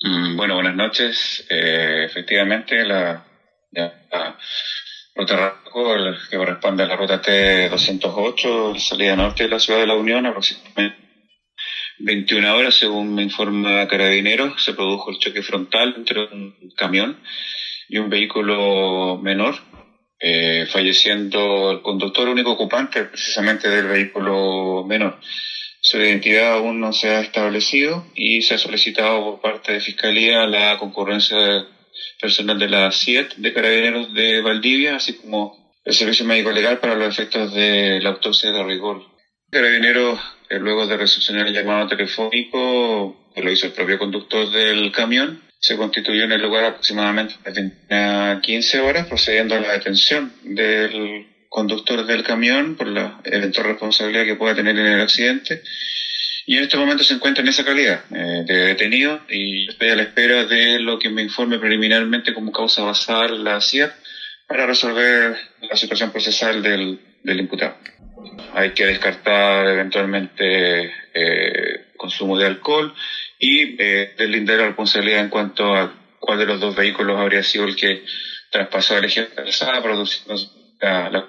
Mm, bueno, buenas noches. Eh, efectivamente, la, ruta Raco, que corresponde a la ruta T208, salida norte de la ciudad de la Unión, aproximadamente 21 horas, según me informa Carabineros, se produjo el choque frontal entre un camión y un vehículo menor, eh, falleciendo el conductor único ocupante precisamente del vehículo menor. Su identidad aún no se ha establecido y se ha solicitado por parte de Fiscalía la concurrencia personal de la CIET de Carabineros de Valdivia, así como el Servicio Médico Legal para los efectos de la autopsia de rigor. Carabineros, eh, luego de recepcionar el llamado telefónico, que lo hizo el propio conductor del camión, se constituyó en el lugar aproximadamente a 15 horas, procediendo a la detención del conductor del camión por la eventual responsabilidad que pueda tener en el accidente. Y en este momento se encuentra en esa calidad eh, de detenido y estoy a la espera de lo que me informe preliminarmente como causa basal la CIA para resolver la situación procesal del, del imputado. Hay que descartar eventualmente eh, consumo de alcohol y eh, deslindar la responsabilidad en cuanto a cuál de los dos vehículos habría sido el que traspasó la legión produciendo la